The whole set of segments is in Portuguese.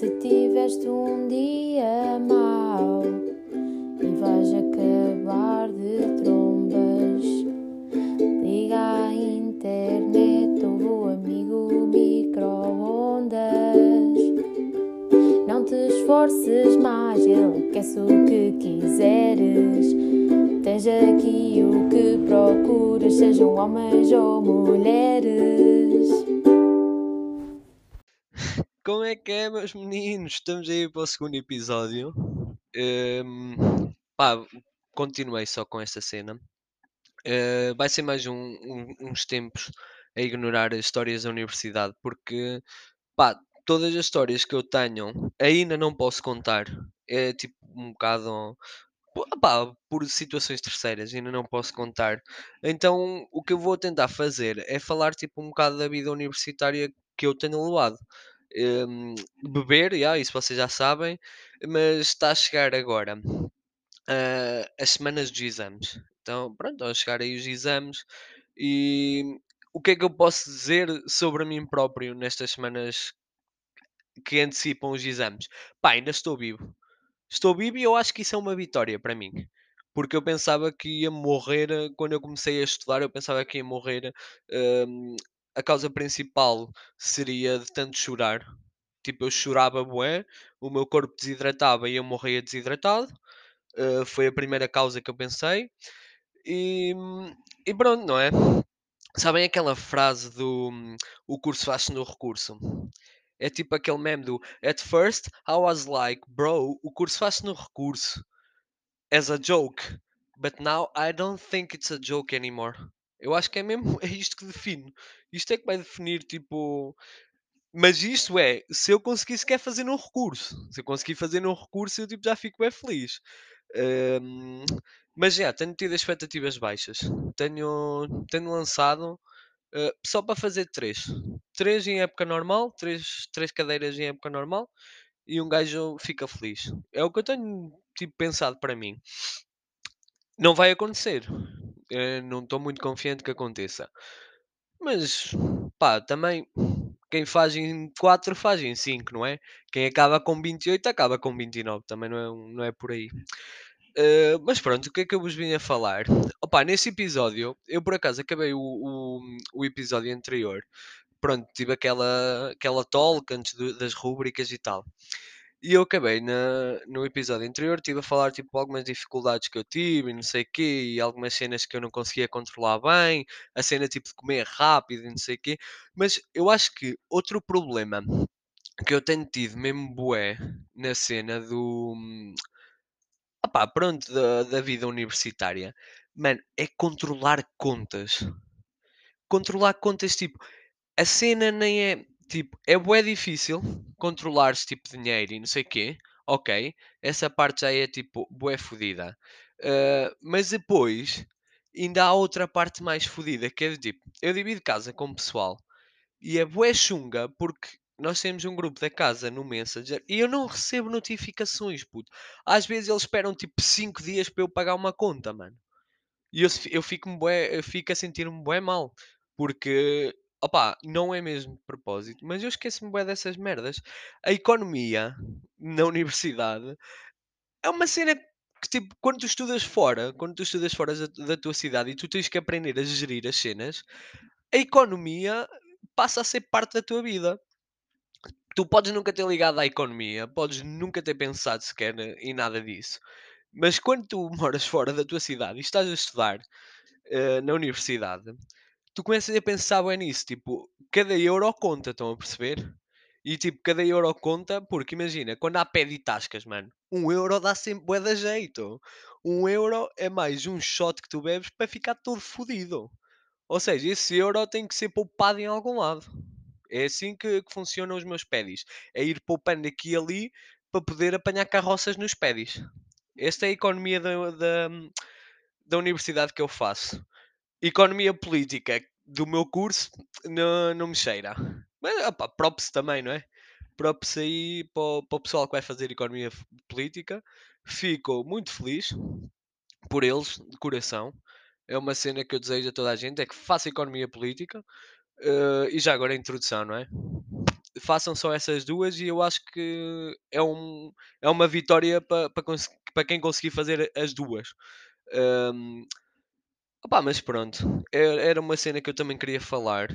Se tiveste um dia mau e vais acabar de trombas, liga à internet ou amigo micro-ondas. Não te esforces mais, ele aquece o que quiseres. Tens aqui o que procuras, sejam homens ou mulheres. Como é que é, meus meninos? Estamos aí para o segundo episódio. Ehm, pá, continuei só com esta cena. Eh, vai ser mais um- um- uns tempos a ignorar as histórias da universidade, porque pá, todas as histórias que eu tenho ainda não posso contar. É tipo um bocado opá, por situações terceiras, ainda não posso contar. Então, o que eu vou tentar fazer é falar tipo um bocado da vida universitária que eu tenho levado. Hum, beber, já, isso vocês já sabem, mas está a chegar agora ah, as semanas dos exames. Então, pronto, a chegar aí os exames e o que é que eu posso dizer sobre mim próprio nestas semanas que antecipam os exames? Pá, ainda estou vivo. Estou vivo e eu acho que isso é uma vitória para mim. Porque eu pensava que ia morrer eh, quando eu comecei a estudar, eu pensava que ia morrer. hum, a causa principal seria de tanto chorar. Tipo, eu chorava bué, o meu corpo desidratava e eu morria desidratado. eh, foi a primeira causa que eu pensei. E, e pronto, não é? Sabem aquela frase do o curso faz-se no recurso? É tipo aquele meme do At first I was like, bro, o curso faz-se no recurso as a joke, but now I don't think it's a joke anymore. Eu acho que é mesmo é isto que define. Isto é que vai definir tipo. Mas isto é, se eu conseguisse quer fazer num recurso. Se eu conseguir fazer num recurso, eu tipo, já fico bem feliz. Ahm, mas já, tenho tido expectativas baixas. Tenho, tenho lançado ah, só para fazer três. Três em época normal, três, três cadeiras em época normal e um gajo fica feliz. É o que eu tenho tipo, pensado para mim. Não vai acontecer. Eh, não estou muito confiante que aconteça. Mas, pá, também quem faz em 4 faz em 5, não é? Quem acaba com 28 acaba com 29. Também não é, não é por aí. Eh, mas pronto, o que é que eu vos vim a falar? Opa, nesse episódio, eu por acaso acabei o, o, o episódio anterior. Pronto, tive aquela, aquela talk antes do- das rúbricas e tal. E eu acabei na, no episódio anterior, estive a falar tipo algumas dificuldades que eu tive e não sei o quê, e algumas cenas que eu não conseguia controlar bem, a cena tipo de comer rápido e não sei o quê. Mas eu acho que outro problema que eu tenho tido mesmo bué na cena do opá, pronto, da, da vida universitária, mano, é controlar contas. Controlar contas tipo, a cena nem é tipo, é bué difícil controlares tipo dinheiro e não sei o quê. Ok, essa parte já é tipo bué fodida. Ah, mas depois ainda há outra parte mais fodida que é do tipo, eu divido casa com o pessoal e é bué chunga porque nós temos um grupo da casa no Messenger e eu não recebo notificações, puto. Às vezes eles esperam tipo 5 dias para eu pagar uma conta, mano. E eu, eu fico, bué, eu fico a sentir-me bué mal. Porque, opá, não é mesmo de propósito, mas eu esqueço-me bué dessas merdas. A economia na universidade é uma cena que, tipo, quando tu estudas fora, quando tu estudas fora da, tua cidade e tu tens que aprender a gerir as cenas, a economia passa a ser parte da tua vida. Tu podes nunca ter ligado à economia, podes nunca ter pensado sequer em nada disso. Mas quando tu moras fora da tua cidade e estás a estudar eh, na universidade, tu começas a pensar bem nisso, tipo, cada euro conta, estão a perceber? E tipo, cada euro conta, porque imagina, quando há pé de tascas, mano, um euro dá sempre bué da jeito. Um euro é mais um shot que tu bebes para ficar todo fodido. Ou seja, esse euro tem que ser poupado em algum lado. É assim que, que funcionam os meus pedis. É ir poupando aqui e ali para poder apanhar carroças nos pedis. Esta é a economia da, da, da universidade que eu faço. Economia política do meu curso não, não me cheira. Mas opa, props também, não é? Props aí para para o pessoal que vai fazer economia política. Fico muito feliz por eles, de coração. É uma cena que eu desejo a toda a gente, é que faça economia política. Eh, e já agora a introdução, não é? façam só essas duas e eu acho que é, um, é uma vitória para pa, pa quem conseguir fazer as duas. Um, opá, mas pronto, era, uma cena que eu também queria falar.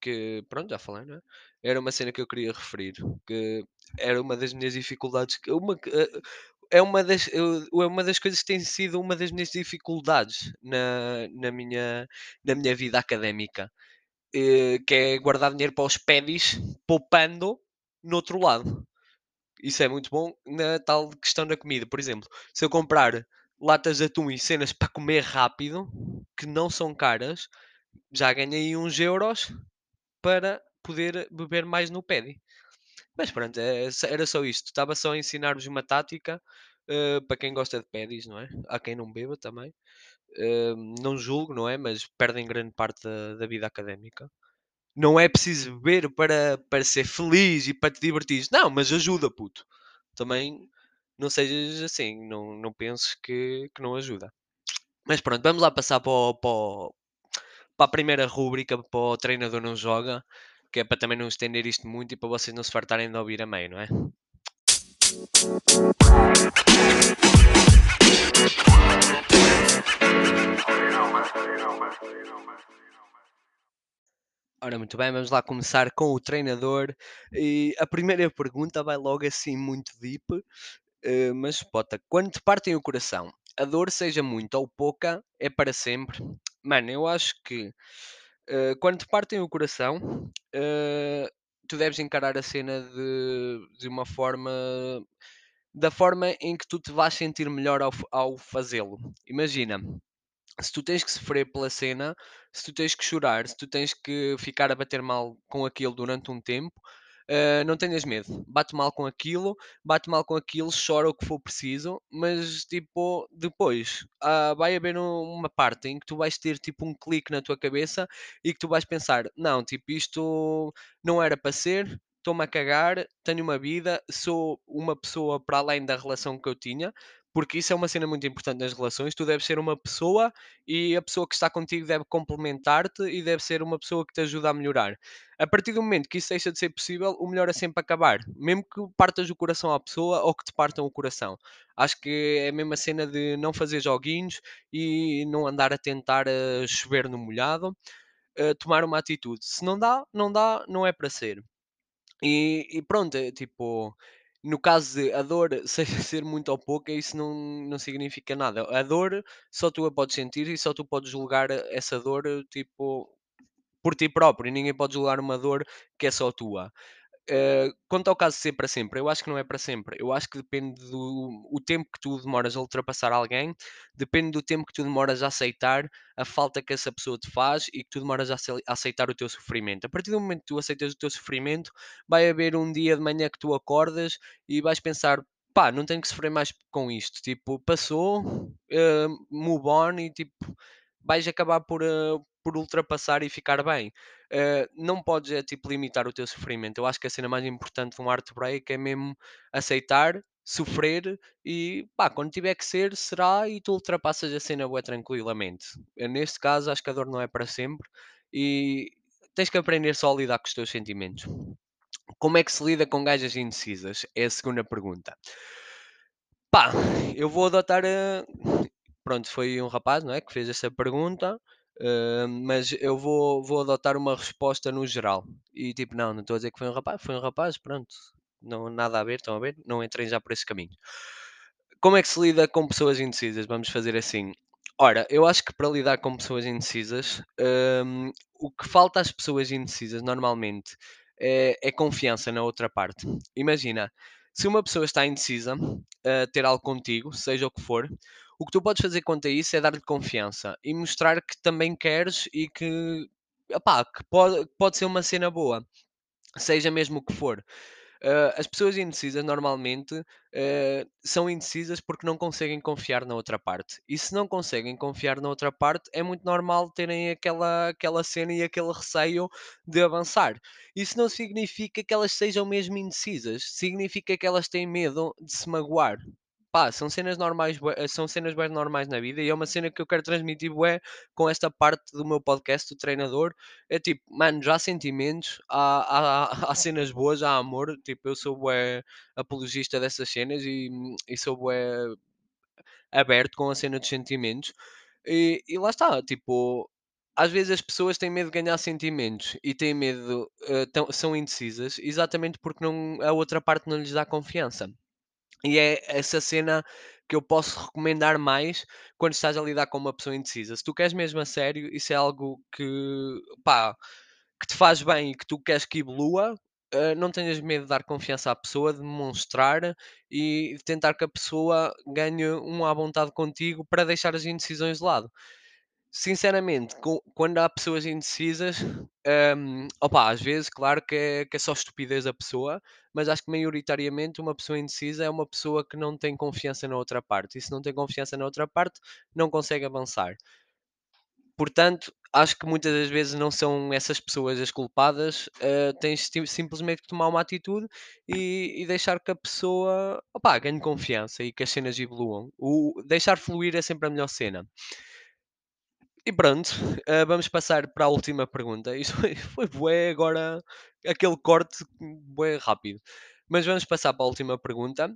Que pronto, já falei, não é? Era uma cena que eu queria referir. Que era uma das minhas dificuldades. que- Uma, que- eh, é uma das, eu- é uma das coisas que tem sido uma das minhas dificuldades na, na, minha, na minha vida académica eh, que é guardar dinheiro para os pedis, poupando no outro lado. Isso é muito bom na tal questão da comida. Por exemplo, se eu comprar latas de atum e cenas para comer rápido, que não são caras, já ganhei uns euros para poder beber mais no pedi. Mas pronto, é- era só isto. Estava só a ensinar-vos uma tática eh, para quem gosta de pedis, não é? Há quem não beba também. Eh, não julgo, não é? Mas perdem grande parte da, da vida académica. Não é preciso beber para, para ser feliz e para te divertir. Não, mas ajuda, puto. Também não sejas assim. Não, não penses que, que não ajuda. Mas pronto, vamos lá passar para, o- para, o- para a primeira rúbrica, para o treinador não joga, que é para também não estender isto muito e para vocês não se fartarem de ouvir a meio, não é? Ora, muito bem, vamos lá começar com o treinador. E a primeira pergunta vai logo assim muito deep, eh, mas pota, quando te partem o coração, a dor, seja muita ou pouca, é para sempre? Mano, eu acho que eh, quando te partem o coração, eh, tu deves encarar a cena de, de uma forma. Da forma em que tu te vais sentir melhor ao, ao fazê-lo. Imagina, se tu tens que sofrer pela cena, se tu tens que chorar, se tu tens que ficar a bater mal com aquilo durante um tempo, eh, não tenhas medo. Bate mal com aquilo, bate mal com aquilo, chora o que for preciso, mas tipo, depois ah, vai haver um- uma parte em que tu vais ter tipo um clique na tua cabeça e que tu vais pensar: não, tipo, isto não era para ser. Estou-me a cagar, tenho uma vida, sou uma pessoa para além da relação que eu tinha, porque isso é uma cena muito importante nas relações. Tu deves ser uma pessoa e a pessoa que está contigo deve complementar-te e deve ser uma pessoa que te ajuda a melhorar. A partir do momento que isso deixa de ser possível, o melhor é sempre acabar, mesmo que partas o coração à pessoa ou que te partam o coração. Acho que é a mesma cena de não fazer joguinhos e não andar a tentar eh, chover no molhado, eh, tomar uma atitude. Se não dá, não dá, não é para ser. E, e pronto, é tipo, no caso de a dor seja ser muito ou pouca, isso não, não significa nada. A dor só tu a podes sentir e só tu podes julgar essa dor, tipo, por ti próprio. Ninguém pode julgar uma dor que é só tua. Eh, quanto ao caso de ser para sempre, eu acho que não é para sempre. Eu acho que depende do o tempo que tu demoras a ultrapassar alguém, depende do tempo que tu demoras a aceitar a falta que essa pessoa te faz e que tu demoras a ace- a aceitar o teu sofrimento. A partir do momento que tu aceitas o teu sofrimento, vai haver um dia de manhã que tu acordas e vais pensar. Pá, não tenho que sofrer mais com isto. Tipo, passou, eh, move on e tipo, vais acabar por, eh, por ultrapassar e ficar bem. Eh, não podes é tipo limitar o teu sofrimento. Eu acho que a cena mais importante de um heartbreak é mesmo aceitar, sofrer e pá, quando tiver que ser, será e tu ultrapassas a cena bué tranquilamente. Eh, Neste caso, acho que a dor não é para sempre e tens que aprender só a lidar com os teus sentimentos. Como é que se lida com gajas indecisas? É a segunda pergunta. Pá, eu vou adotar a. Pronto, foi um rapaz, não é? Que fez essa pergunta, eh, mas eu vou, vou adotar uma resposta no geral. E tipo, não, não estou a dizer que foi um rapaz, foi um rapaz, pronto. Não, nada a ver, estão a ver? Não entrem já por esse caminho. Como é que se lida com pessoas indecisas? Vamos fazer assim. Ora, eu acho que para lidar com pessoas indecisas, hum, o que falta às pessoas indecisas normalmente é, é confiança na outra parte. Imagina, se uma pessoa está indecisa a ter algo contigo, seja o que for, o que tu podes fazer quanto a isso é dar-lhe confiança e mostrar que também queres e que, epá, que pode, pode ser uma cena boa, seja mesmo o que for. Ah, as pessoas indecisas normalmente ah, são indecisas porque não conseguem confiar na outra parte. E se não conseguem confiar na outra parte, é muito normal terem aquela, aquela cena e aquele receio de avançar. Isso não significa que elas sejam mesmo indecisas, significa que elas têm medo de se magoar. Pá, são cenas normais, bué- eh, são cenas bem normais na vida e é uma cena que eu quero transmitir bué com esta parte do meu podcast, do treinador. É tipo, mano, já há sentimentos, há, há, há cenas boas, há amor. Tipo, eu sou bué apologista dessas cenas e, e sou bué aberto com a cena dos sentimentos. E, e lá está, tipo, às vezes as pessoas têm medo de ganhar sentimentos e têm medo, eh, tão- são indecisas, exatamente porque não, a outra parte não lhes dá confiança. E é essa cena que eu posso recomendar mais quando estás a lidar com uma pessoa indecisa. Se tu queres mesmo a sério, isso é algo que, pá, que te faz bem e que tu queres que evolua, eh, não tenhas medo de dar confiança à pessoa, de demonstrar e de tentar que a pessoa ganhe um à vontade contigo para deixar as indecisões de lado. Sinceramente, quando há pessoas indecisas, hum, opa, às vezes, claro que é, que é só estupidez da pessoa, mas acho que maioritariamente uma pessoa indecisa é uma pessoa que não tem confiança na outra parte. E se não tem confiança na outra parte, não consegue avançar. Portanto, acho que muitas das vezes não são essas pessoas as culpadas, eh, tens sim- simplesmente que tomar uma atitude e, e deixar que a pessoa opá, ganhe confiança e que as cenas evoluam. O deixar fluir é sempre a melhor cena. E pronto, eh, vamos passar para a última pergunta. Isto foi, bué agora, aquele corte bué rápido. Mas vamos passar para a última pergunta.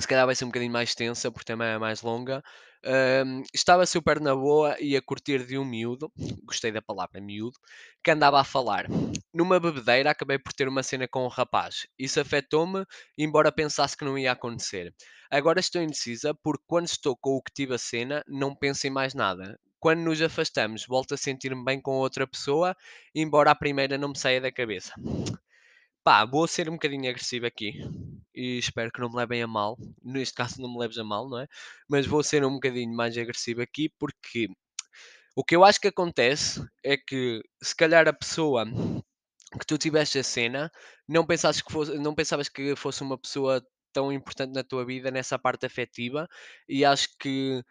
Se calhar vai ser um bocadinho mais extensa, porque também é mais longa. Ahm, estava super na boa e a curtir de um miúdo, gostei da palavra miúdo, que andava a falar. Numa bebedeira acabei por ter uma cena com um rapaz. Isso afetou-me, embora pensasse que não ia acontecer. Agora estou indecisa, porque quando estou com o que tive a cena, não penso em mais nada. Quando nos afastamos, volto a sentir-me bem com outra pessoa, embora a primeira não me saia da cabeça. Pá, vou ser um bocadinho agressivo aqui e espero que não me levem a mal. Neste caso, não me leves a mal, não é? Mas vou ser um bocadinho mais agressivo aqui porque o que eu acho que acontece é que se calhar a pessoa que tu tiveste a cena, não pensasses que fosse, não pensavas que fosse uma pessoa tão importante na tua vida nessa parte afetiva e acho que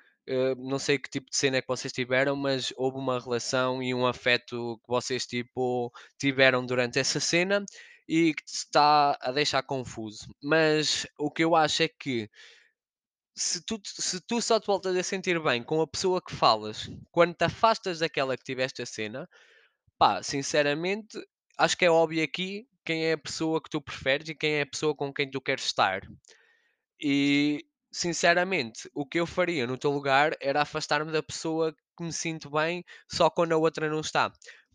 não sei que tipo de cena é que vocês tiveram, mas houve uma relação e um afeto que vocês tipo tiveram durante essa cena e que está a deixar confuso. Mas o que eu acho é que se tu, se tu só te voltas a sentir bem com a pessoa que falas quando te afastas daquela que tiveste a cena, Pá, sinceramente, acho que é óbvio aqui quem é a pessoa que tu preferes e quem é a pessoa com quem tu queres estar. E, sinceramente, o que eu faria no teu lugar era afastar-me da pessoa que me sinto bem só quando a outra não está.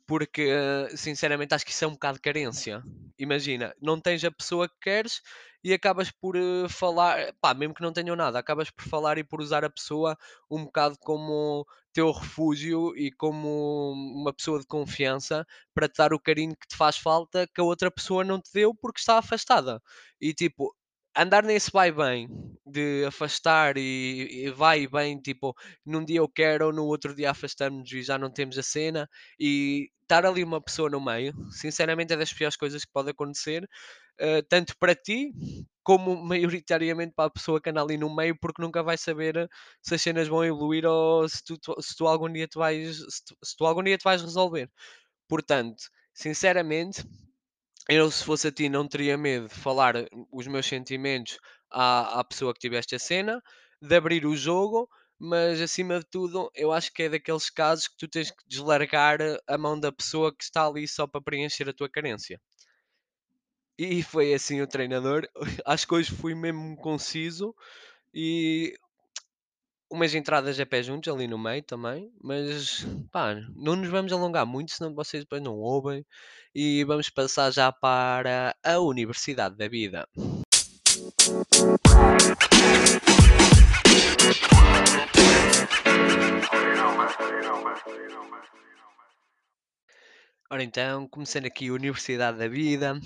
Porque, eh, sinceramente, acho que isso é um bocado de carência. Imagina, não tens a pessoa que queres e acabas por eh, falar, pá, mesmo que não tenham nada, acabas por falar e por usar a pessoa um bocado como teu refúgio e como uma pessoa de confiança para te dar o carinho que te faz falta que a outra pessoa não te deu porque está afastada. E tipo, andar nesse vai bem de afastar e, e vai vem, tipo, num dia eu quero, no outro dia afastamos e já não temos a cena e estar ali uma pessoa no meio, sinceramente é das piores coisas que pode acontecer, eh, tanto para ti como maioritariamente para a pessoa que anda ali no meio, porque nunca vai saber se as cenas vão evoluir ou se tu, tu- se tu algum dia te vais, se tu, se tu algum dia te vais resolver. Portanto, sinceramente, eu, se fosse a ti, não teria medo de falar eh, os meus sentimentos à, à pessoa que tiveste a cena, de abrir o jogo, mas acima de tudo, eu acho que é daqueles casos que tu tens que deslargar eh, a mão da pessoa que está ali só para preencher a tua carência. E foi assim o treinador. Acho que hoje fui mesmo conciso e umas entradas a pé juntos ali no meio também, mas pá, não nos vamos alongar muito, senão vocês depois não ouvem. E vamos passar já para a Universidade da Vida. Ora então, começando aqui a Universidade da Vida.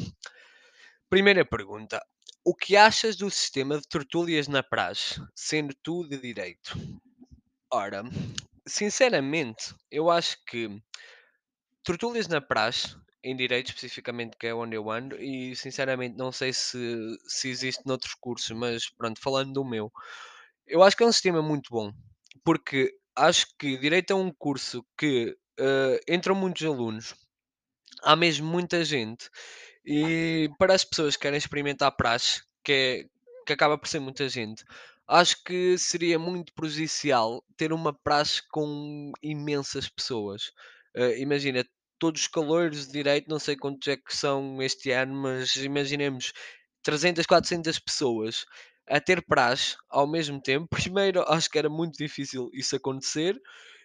Primeira pergunta. O que achas do sistema de tertúlias na praxe, sendo tu de direito? Ora, sinceramente, eu acho que tertúlias na praxe, em direito especificamente, que é onde eu ando, e sinceramente não sei se, se existe noutros cursos, mas pronto, falando do meu, eu acho que é um sistema muito bom, porque acho que direito é um curso que eh, entram muitos alunos, há mesmo muita gente, e para as pessoas que querem experimentar praxe, que, é, que acaba por ser muita gente, acho que seria muito prejudicial ter uma praxe com imensas pessoas. Eh, imagina, todos os calores de direito, não sei quantos é que são este ano, mas imaginemos 300, 400 pessoas a ter praxe ao mesmo tempo. Primeiro, acho que era muito difícil isso acontecer.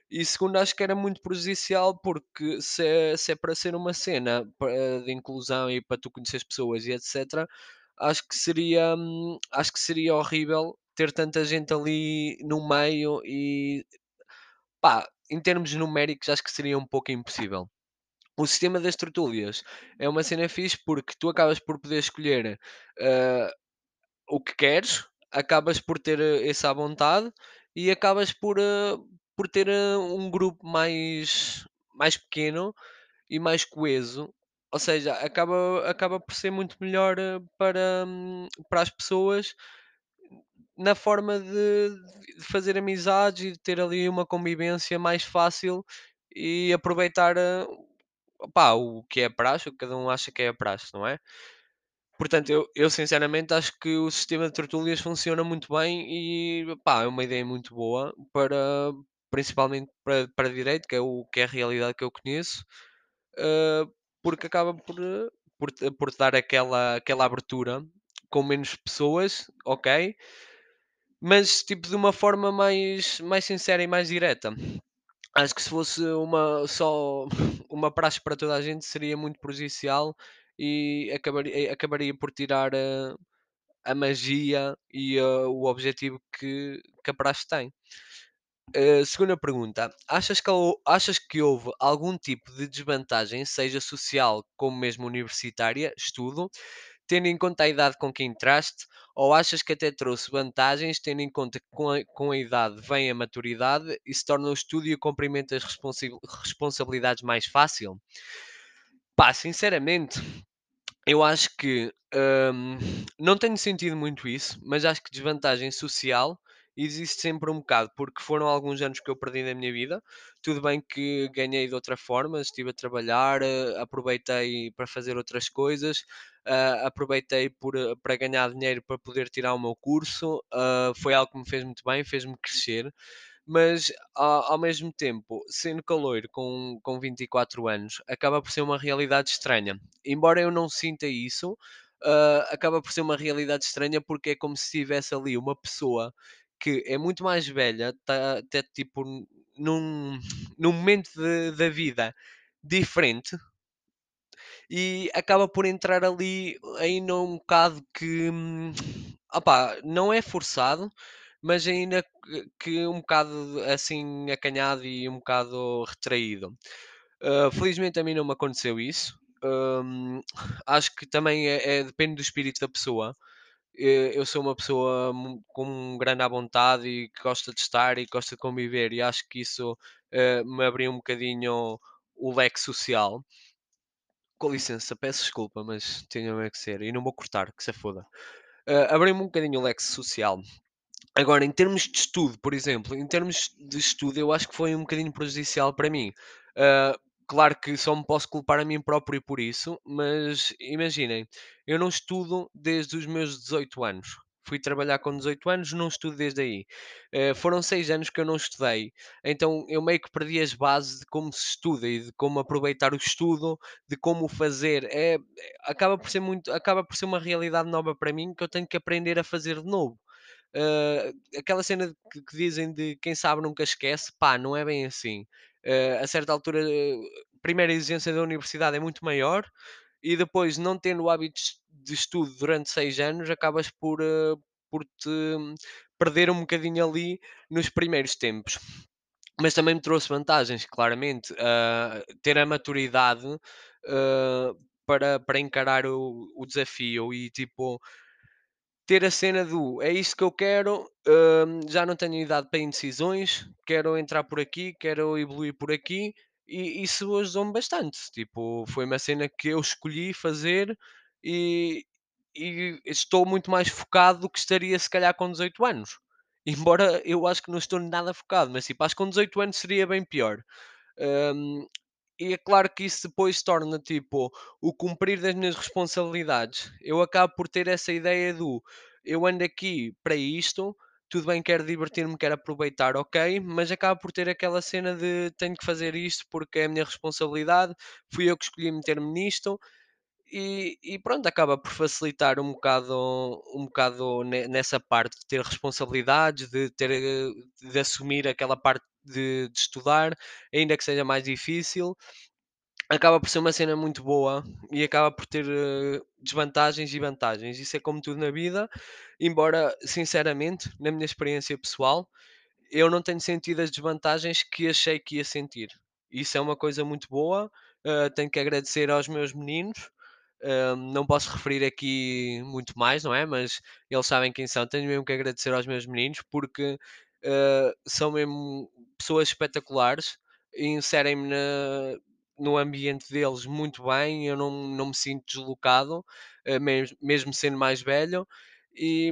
E segundo, acho que era muito prejudicial, porque se é, se é para ser uma cena de inclusão e para tu conhecer pessoas e etc., acho que seria, hum, acho que seria horrível ter tanta gente ali no meio e pá, em termos numéricos acho que seria um pouco impossível. O sistema das tertúlias é uma cena fixe porque tu acabas por poder escolher eh, o que queres, acabas por ter eh, esse à vontade e acabas por, eh, por ter eh, um grupo mais, mais pequeno e mais coeso. Ou seja, acaba, acaba por ser muito melhor eh, para, hum, para as pessoas na forma de, de fazer amizades e de ter ali uma convivência mais fácil e aproveitar eh, o que é praxe, o que cada um acha que é praxe, não é? Portanto, eu, eu sinceramente acho que o sistema de tertúlias funciona muito bem e é uma ideia muito boa para principalmente para, para direito, que é o que é a realidade que eu conheço, eh, porque acaba por, eh, por, te- por dar aquela, aquela abertura com menos pessoas, ok? Mas tipo de uma forma mais, mais sincera e mais direta. Acho que se fosse uma só uma praxe para toda a gente seria muito prejudicial e acabaria, acabaria por tirar eh, a magia e, o objetivo que que a praxe tem. Ah, segunda pergunta, achas que achas que houve algum tipo de desvantagem, seja social como mesmo universitária, estudo, tendo em conta a idade com que entraste, ou achas que até trouxe vantagens, tendo em conta que com a com a idade vem a maturidade e se torna o estudo e o cumprimento das responsabilidades mais fácil? Pá, sinceramente eu acho que, hum, não tenho sentido muito isso, mas acho que desvantagem social existe sempre um bocado, porque foram alguns anos que eu perdi na minha vida. Tudo bem que ganhei de outra forma, estive a trabalhar, eh, aproveitei para fazer outras coisas, ah, aproveitei por, eh, para ganhar dinheiro para poder tirar o meu curso. ah, foi algo que me fez muito bem, fez-me crescer. Mas ao, ao mesmo tempo, sendo caloiro com, com 24 anos, acaba por ser uma realidade estranha embora eu não sinta isso, ah, acaba por ser uma realidade estranha porque é como se tivesse ali uma pessoa que é muito mais velha, está até tipo num, num momento de- da vida diferente e acaba por entrar ali ainda um bocado que hum, opá, não é forçado, mas ainda que um bocado assim acanhado e um bocado retraído. Uh, felizmente a mim não me aconteceu isso. Hum, acho que também é, é- depende do espírito da pessoa. Eh, Eu sou uma pessoa com grande à vontade e que gosta de estar e gosta de conviver, e acho que isso eh, me abriu um bocadinho o leque social. Com licença, peço desculpa, mas tinha que ser, e não vou cortar, que se foda. Uh, abriu-me um bocadinho o leque social. Agora, em termos de estudo, por exemplo, em termos de estudo, eu acho que foi um bocadinho prejudicial para mim. Ah, claro que só me posso culpar a mim próprio por isso, mas imaginem, eu não estudo desde os meus 18 anos. Fui trabalhar com 18 anos, não estudo desde aí. Ah, foram seis anos que eu não estudei, então eu meio que perdi as bases de como se estuda e de como aproveitar o estudo, de como fazer. É, acaba por ser muito, acaba por ser uma realidade nova para mim que eu tenho que aprender a fazer de novo. Ah, aquela cena que, que dizem de quem sabe nunca esquece, pá, não é bem assim. Ah, a certa altura, a primeira exigência da universidade é muito maior e depois, não tendo hábitos de estudo durante seis anos, acabas por, ah, por te hum, perder um bocadinho ali nos primeiros tempos. Mas também me trouxe vantagens, claramente. ah, ter a maturidade ah, para, para encarar o, o desafio e tipo ter a cena do é isto que eu quero, hum, já não tenho idade para indecisões, quero entrar por aqui, quero evoluir por aqui, e isso ajudou-me bastante. Tipo, foi uma cena que eu escolhi fazer e, e estou muito mais focado do que estaria se calhar com 18 anos. Embora eu acho que não estou nada focado, mas tipo, acho que com 18 anos seria bem pior. Hum, e é claro que isso depois torna tipo o cumprir das minhas responsabilidades. Eu acabo por ter essa ideia do eu ando aqui para isto, tudo bem, quero divertir-me, quero aproveitar, ok, mas acaba por ter aquela cena de tenho que fazer isto porque é a minha responsabilidade, fui eu que escolhi meter-me nisto. E, e pronto, acaba por facilitar um bocado, um bocado ne- nessa parte de ter responsabilidades, de ter eh, de assumir aquela parte de, de estudar, ainda que seja mais difícil, acaba por ser uma cena muito boa e acaba por ter eh, desvantagens e vantagens. Isso é como tudo na vida, embora, sinceramente, na minha experiência pessoal, eu não tenho sentido as desvantagens que achei que ia sentir. Isso é uma coisa muito boa. eh, tenho que agradecer aos meus meninos. eh, não posso referir aqui muito mais, não é? Mas eles sabem quem são. Tenho mesmo que agradecer aos meus meninos porque eh, são mesmo pessoas espetaculares inserem-me no ambiente deles muito bem. Eu não, não me sinto deslocado, eh, mesmo, sendo mais velho. E,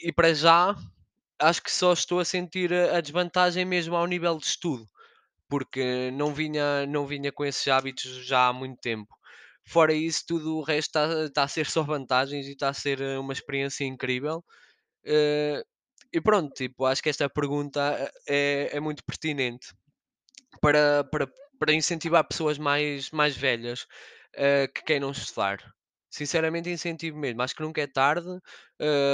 e para já acho que só estou a sentir a desvantagem mesmo ao nível de estudo, porque não vinha, não vinha com esses hábitos já há muito tempo. Fora isso, tudo o resto está, está a ser só vantagens e está a ser eh, uma experiência incrível. E pronto, tipo, acho que esta pergunta eh, é, é muito pertinente para, para, para incentivar pessoas mais, mais velhas eh, que queiram estudar. Sinceramente, incentivo mesmo. Acho que nunca é tarde.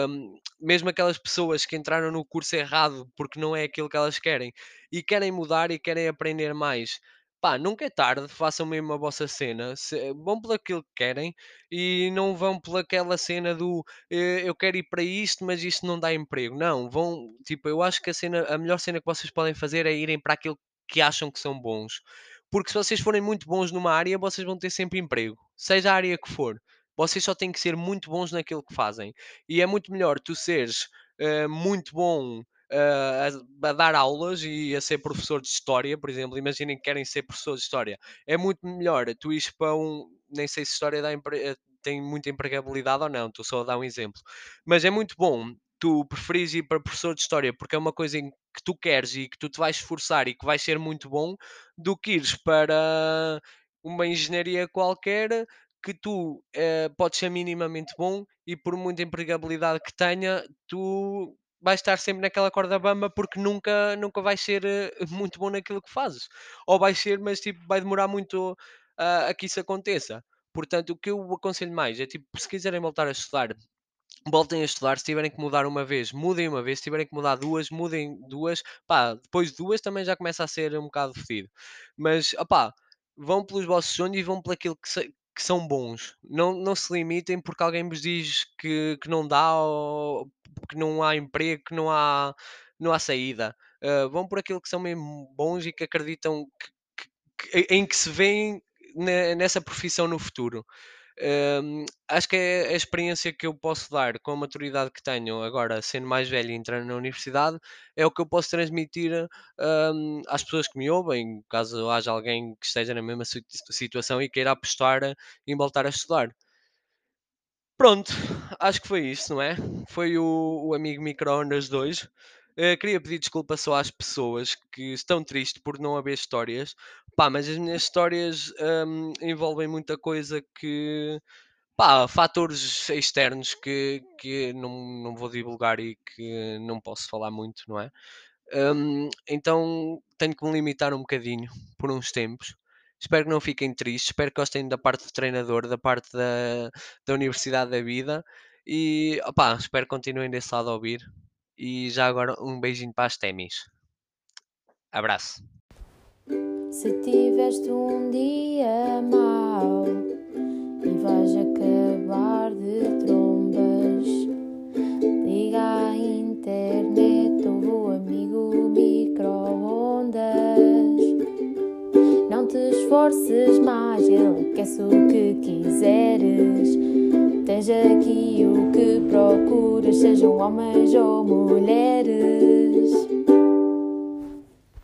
hum, mesmo aquelas pessoas que entraram no curso errado porque não é aquilo que elas querem e querem mudar e querem aprender mais. Pá, nunca é tarde, façam mesmo a vossa cena, se- vão pelo aquilo que querem e não vão pelaquela cena do eh, eu quero ir para isto, mas isto não dá emprego. Não, vão, tipo, eu acho que a cena, a melhor cena que vocês podem fazer é irem para aquilo que acham que são bons. Porque se vocês forem muito bons numa área, vocês vão ter sempre emprego, seja a área que for. Vocês só têm que ser muito bons naquilo que fazem. E é muito melhor tu seres eh, muito bom a, a dar aulas e a ser professor de história, por exemplo. Imaginem que querem ser professor de história. É muito melhor tu ires para um. Nem sei se história dá empre- eh, tem muita empregabilidade ou não, estou só a dar um exemplo. Mas é muito bom tu preferires ir para professor de história porque é uma coisa em que tu queres e que tu te vais esforçar e que vai ser muito bom, do que ires para uma engenharia qualquer que tu eh, podes ser minimamente bom e por muita empregabilidade que tenha, tu vais estar sempre naquela corda bamba porque nunca, nunca vais ser eh, muito bom naquilo que fazes. Ou vais ser, mas tipo, vai demorar muito ah, a que isso aconteça. Portanto, o que eu aconselho mais é tipo, se quiserem voltar a estudar, voltem a estudar. Se tiverem que mudar uma vez, mudem uma vez. Se tiverem que mudar duas, mudem duas. Pá, depois de duas também já começa a ser um bocado fedido. Mas, opá, vão pelos vossos sonhos e vão pelo aquilo que, que são bons. Não, não se limitem porque alguém vos diz que, que não dá ou que não há emprego, que não há, não há saída. Ah, vão por aquilo que são mesmo bons e que acreditam que- que- em que se veem ne- nessa profissão no futuro. Acho que é a experiência que eu posso dar com a maturidade que tenho agora, sendo mais velho e entrando na universidade, é o que eu posso transmitir hum, às pessoas que me ouvem, caso haja alguém que esteja na mesma si- situação e queira apostar em voltar a estudar. Pronto, acho que foi isto, não é? Foi o, o amigo micro-ondas 2. Eh, queria pedir desculpa só às pessoas que estão tristes por não haver histórias. Pá, mas as minhas histórias hum, envolvem muita coisa que Pá, fatores externos que, que não, não vou divulgar e que não posso falar muito, não é? Hum, então tenho que me limitar um bocadinho por uns tempos. Espero que não fiquem tristes, espero que gostem da parte do treinador, da parte da, da Universidade da Vida e opá, espero que continuem desse lado a ouvir. E já agora um beijinho para as Temis. Abraço. Se tiveste um dia mau e vais acabar de trombas, liga à internet ou amigo micro-ondas. Não te esforces mais, ele aquece o que quiseres. Tens aqui o que procuras, sejam homens ou mulheres.